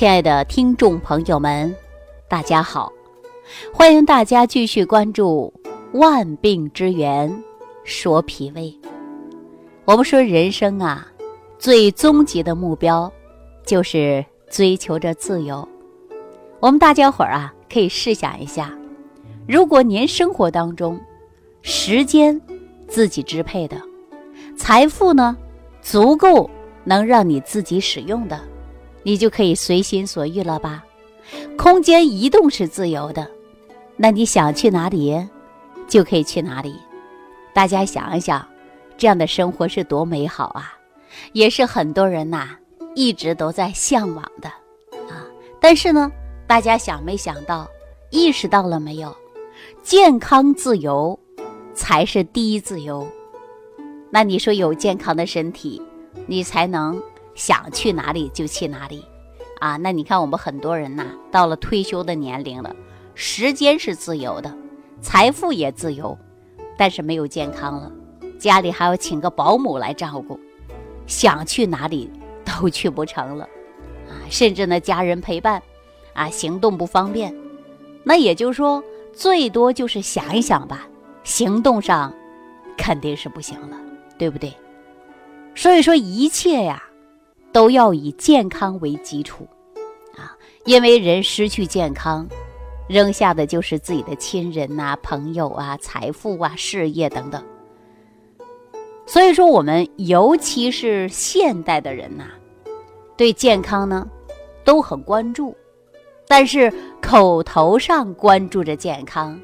亲爱的听众朋友们，大家好！欢迎大家继续关注《万病之源说脾胃》。我们说人生啊，最终极的目标就是追求着自由。我们大家伙儿啊，可以试想一下，如果您生活当中时间自己支配的，财富呢足够能让你自己使用的。你就可以随心所欲了吧？空间移动是自由的，那你想去哪里，就可以去哪里。大家想一想，这样的生活是多美好啊！也是很多人呐一直都在向往的啊。但是呢，大家想没想到，意识到了没有？健康自由才是第一自由。那你说有健康的身体，你才能。想去哪里就去哪里，啊，那你看我们很多人呐，到了退休的年龄了，时间是自由的，财富也自由，但是没有健康了，家里还要请个保姆来照顾，想去哪里都去不成了，啊，甚至呢家人陪伴，啊，行动不方便，那也就是说，最多就是想一想吧，行动上肯定是不行了，对不对？所以说一切呀。都要以健康为基础，啊，因为人失去健康，扔下的就是自己的亲人呐、朋友啊、财富啊、事业等等。所以说，我们尤其是现代的人呐，对健康呢都很关注，但是口头上关注着健康，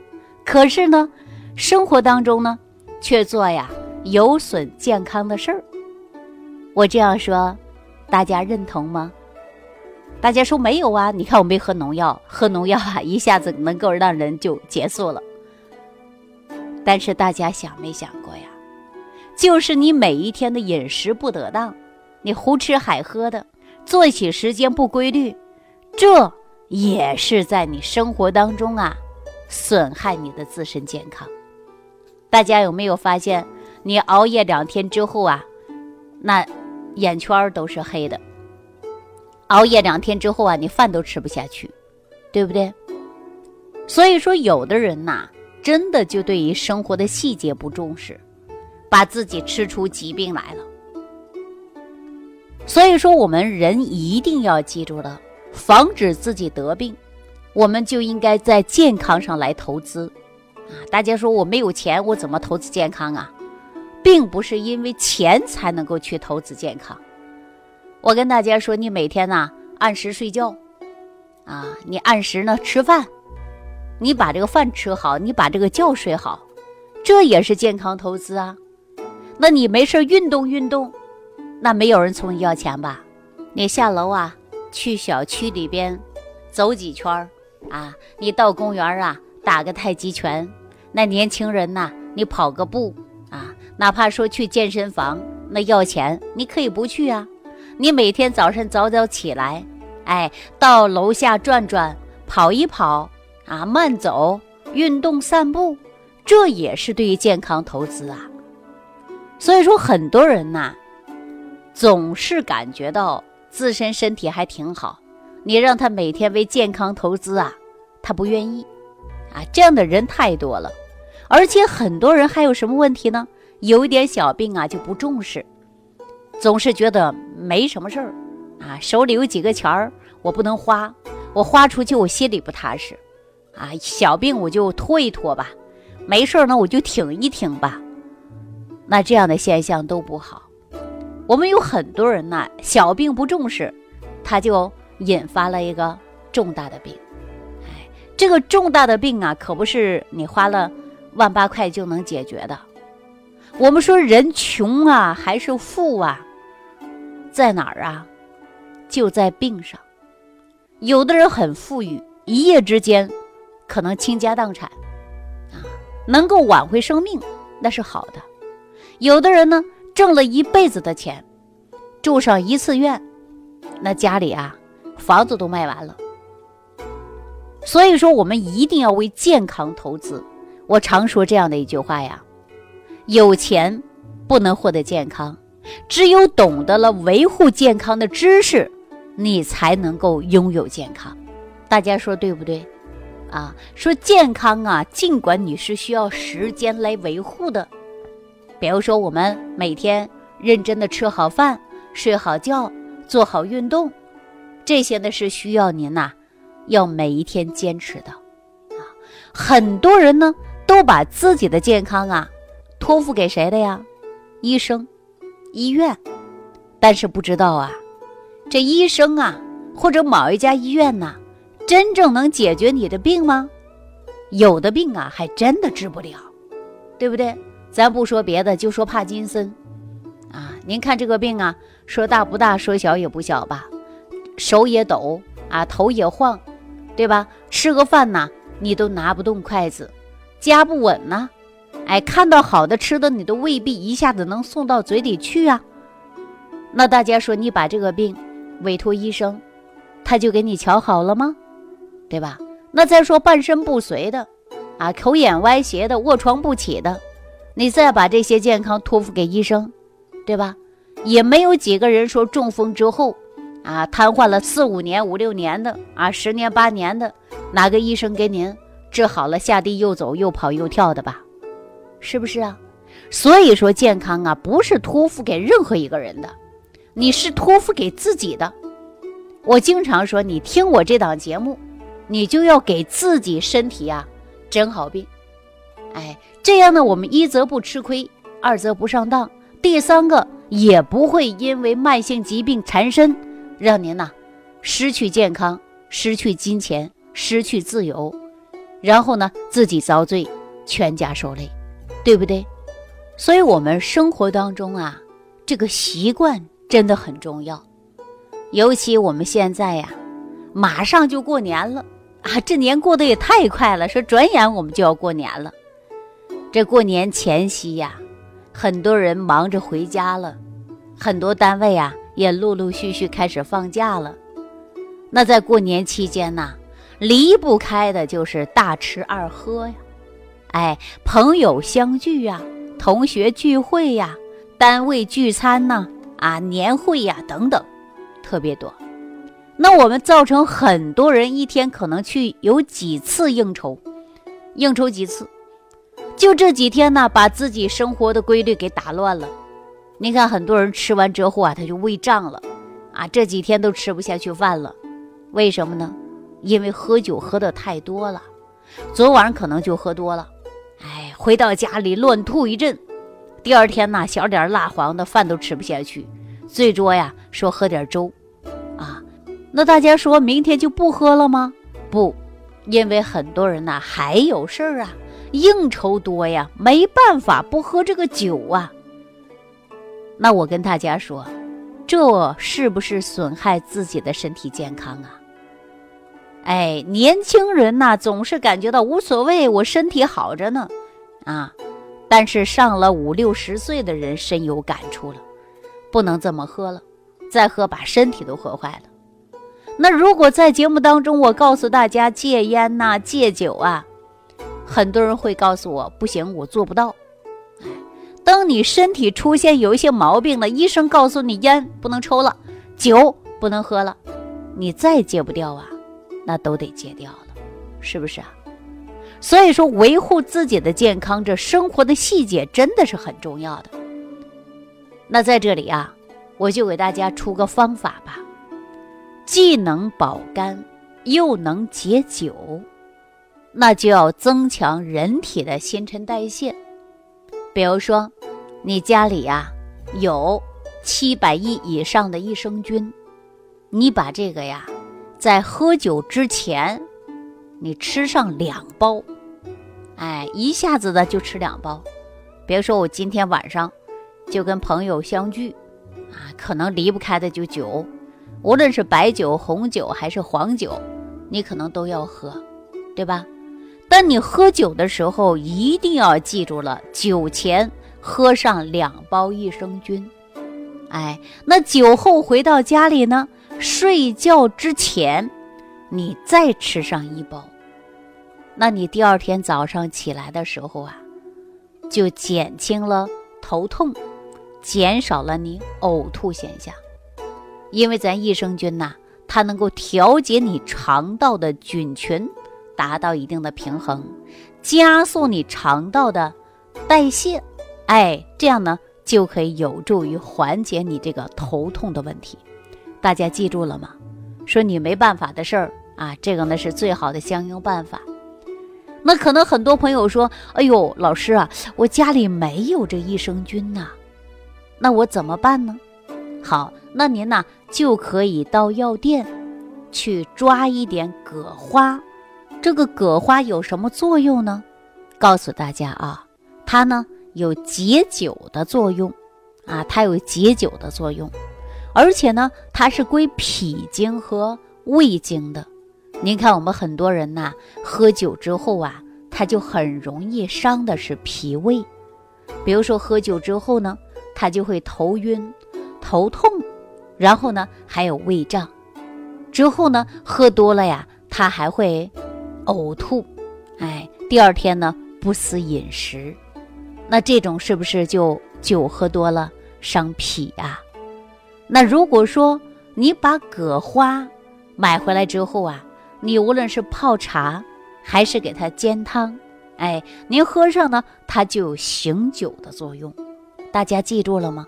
可是呢，生活当中呢却做呀有损健康的事儿。我这样说。大家认同吗？大家说没有啊？你看我没喝农药，喝农药啊，一下子能够让人就结束了。但是大家想没想过呀？就是你每一天的饮食不得当，你胡吃海喝的，作息时间不规律，这也是在你生活当中啊，损害你的自身健康。大家有没有发现，你熬夜两天之后啊，那？眼圈都是黑的，熬夜两天之后啊，你饭都吃不下去，对不对？所以说，有的人呐，真的就对于生活的细节不重视，把自己吃出疾病来了。所以说，我们人一定要记住了，防止自己得病，我们就应该在健康上来投资啊！大家说我没有钱，我怎么投资健康啊？并不是因为钱才能够去投资健康。我跟大家说，你每天呢按时睡觉，啊，你按时呢吃饭，你把这个饭吃好，你把这个觉睡好，这也是健康投资啊。那你没事运动运动，那没有人从你要钱吧？你下楼啊，去小区里边走几圈儿啊，你到公园啊打个太极拳，那年轻人呐，你跑个步。哪怕说去健身房，那要钱，你可以不去啊。你每天早晨早早起来，哎，到楼下转转，跑一跑，啊，慢走，运动散步，这也是对于健康投资啊。所以说，很多人呐，总是感觉到自身身体还挺好，你让他每天为健康投资啊，他不愿意，啊，这样的人太多了，而且很多人还有什么问题呢？有一点小病啊就不重视，总是觉得没什么事儿，啊，手里有几个钱儿我不能花，我花出去我心里不踏实，啊，小病我就拖一拖吧，没事儿呢我就挺一挺吧，那这样的现象都不好。我们有很多人呢，小病不重视，他就引发了一个重大的病，哎，这个重大的病啊，可不是你花了万八块就能解决的。我们说人穷啊还是富啊，在哪儿啊？就在病上。有的人很富裕，一夜之间可能倾家荡产，啊，能够挽回生命那是好的。有的人呢，挣了一辈子的钱，住上一次院，那家里啊房子都卖完了。所以说，我们一定要为健康投资。我常说这样的一句话呀。有钱不能获得健康，只有懂得了维护健康的知识，你才能够拥有健康。大家说对不对？啊，说健康啊，尽管你是需要时间来维护的，比如说我们每天认真的吃好饭、睡好觉、做好运动，这些呢是需要您呐，要每一天坚持的。啊，很多人呢都把自己的健康啊托付给谁的呀？医生、医院，但是不知道啊，这医生啊或者某一家医院呐。真正能解决你的病吗？有的病啊，还真的治不了，对不对？咱不说别的，就说帕金森啊，您看这个病啊，说大不大，说小也不小吧，手也抖啊，头也晃，对吧？吃个饭呐，你都拿不动筷子，夹不稳呢。哎，看到好的吃的，你都未必一下子能送到嘴里去啊。那大家说，你把这个病委托医生，他就给你瞧好了吗？对吧？那再说半身不遂的，啊，口眼歪斜的，卧床不起的，你再把这些健康托付给医生，对吧？也没有几个人说中风之后，啊，瘫痪了四五年、五六年的，啊，十年八年的，哪个医生给您治好了，下地又走又跑又跳的吧？是不是啊？所以说健康啊，不是托付给任何一个人的，你是托付给自己的。我经常说，你听我这档节目。你就要给自己身体呀诊好病，哎，这样呢，我们一则不吃亏，二则不上当，第三个也不会因为慢性疾病缠身，让您呐失去健康、失去金钱、失去自由，然后呢自己遭罪，全家受累，对不对？所以，我们生活当中啊，这个习惯真的很重要，尤其我们现在呀，马上就过年了。啊，这年过得也太快了！说转眼我们就要过年了。这过年前夕呀，很多人忙着回家了，很多单位啊也陆陆续续开始放假了。那在过年期间呢，离不开的就是大吃二喝呀，哎，朋友相聚呀，同学聚会呀，单位聚餐呐，啊，年会呀等等，特别多。那我们造成很多人一天可能去有几次应酬，应酬几次，就这几天呢，把自己生活的规律给打乱了。你看，很多人吃完之后啊，他就胃胀了，啊，这几天都吃不下去饭了。为什么呢？因为喝酒喝的太多了，昨晚可能就喝多了，回到家里乱吐一阵，第二天呢，小点蜡黄的饭都吃不下去，最多呀说喝点粥。啊那大家说明天就不喝了吗？不，因为很多人呐还有事儿啊，应酬多呀，没办法不喝这个酒啊。那我跟大家说，这是不是损害自己的身体健康啊？哎，年轻人呐总是感觉到无所谓，我身体好着呢，啊，但是上了五六十岁的人深有感触了，不能这么喝了，再喝把身体都喝坏了。那如果在节目当中，我告诉大家戒烟呐、戒酒啊，很多人会告诉我不行，我做不到。当你身体出现有一些毛病了，医生告诉你烟不能抽了，酒不能喝了，你再戒不掉啊，那都得戒掉了，是不是啊？所以说，维护自己的健康，这生活的细节真的是很重要的。那在这里啊，我就给大家出个方法吧。既能保肝，又能解酒，那就要增强人体的新陈代谢。比如说，你家里呀有七百亿以上的益生菌，你把这个呀，在喝酒之前，你吃上两包，哎，一下子的就吃两包。比如说，我今天晚上就跟朋友相聚，啊，可能离不开的就酒。无论是白酒、红酒还是黄酒，你可能都要喝，对吧？但你喝酒的时候一定要记住了，酒前喝上两包益生菌。哎，那酒后回到家里呢，睡觉之前你再吃上一包，那你第二天早上起来的时候啊，就减轻了头痛，减少了你呕吐现象。因为咱益生菌呐，它能够调节你肠道的菌群，达到一定的平衡，加速你肠道的代谢，哎，这样呢就可以有助于缓解你这个头痛的问题。大家记住了吗？说你没办法的事儿啊，这个呢是最好的相应办法。那可能很多朋友说：“哎呦，老师啊，我家里没有这益生菌呐，那我怎么办呢？”好，那您呢就可以到药店去抓一点葛花。这个葛花有什么作用呢？告诉大家啊，它呢有解酒的作用啊，它有解酒的作用，而且呢它是归脾经和胃经的。您看我们很多人呐，喝酒之后啊，他就很容易伤的是脾胃。比如说喝酒之后呢，他就会头晕。头痛，然后呢还有胃胀，之后呢喝多了呀，他还会呕吐，哎，第二天呢不思饮食，那这种是不是就酒喝多了伤脾啊？那如果说你把葛花买回来之后啊，你无论是泡茶还是给它煎汤，哎，您喝上呢，它就有醒酒的作用，大家记住了吗？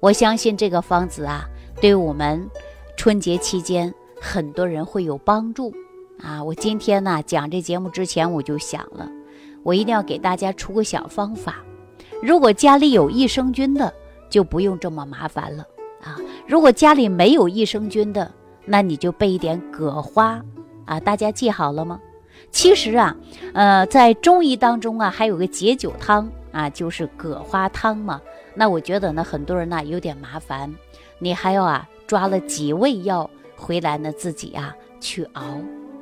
我相信这个方子啊，对我们春节期间很多人会有帮助啊！我今天呢讲这节目之前，我就想了，我一定要给大家出个小方法。如果家里有益生菌的，就不用这么麻烦了！如果家里没有益生菌的，那你就备一点葛花啊！大家记好了吗？其实啊，呃，在中医当中啊，还有个解酒汤啊，就是葛花汤嘛。那我觉得呢，很多人呢有点麻烦，你还要啊抓了几味药回来呢，自己啊去熬。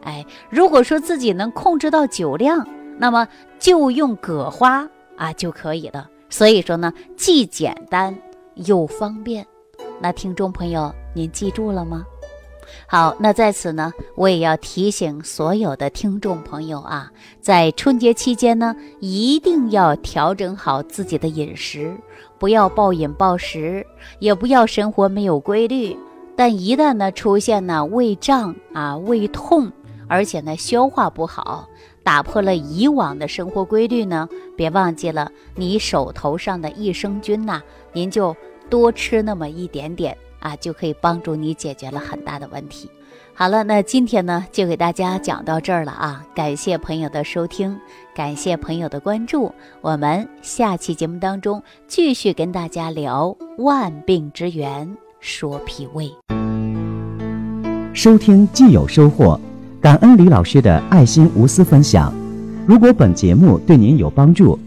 哎，如果说自己能控制到酒量，那么就用葛花啊就可以了。所以说呢，既简单又方便。那听众朋友，您记住了吗？好，那在此呢，我也要提醒所有的听众朋友啊，在春节期间呢，一定要调整好自己的饮食，不要暴饮暴食，也不要生活没有规律。但一旦呢出现呢胃胀啊、胃痛，而且呢消化不好，打破了以往的生活规律呢，别忘记了你手头上的益生菌呐，您就多吃那么一点点。啊，就可以帮助你解决了很大的问题。好了，那今天呢，就给大家讲到这儿了啊！感谢朋友的收听，感谢朋友的关注。我们下期节目当中继续跟大家聊万病之源，说脾胃。收听既有收获，感恩李老师的爱心无私分享。如果本节目对您有帮助，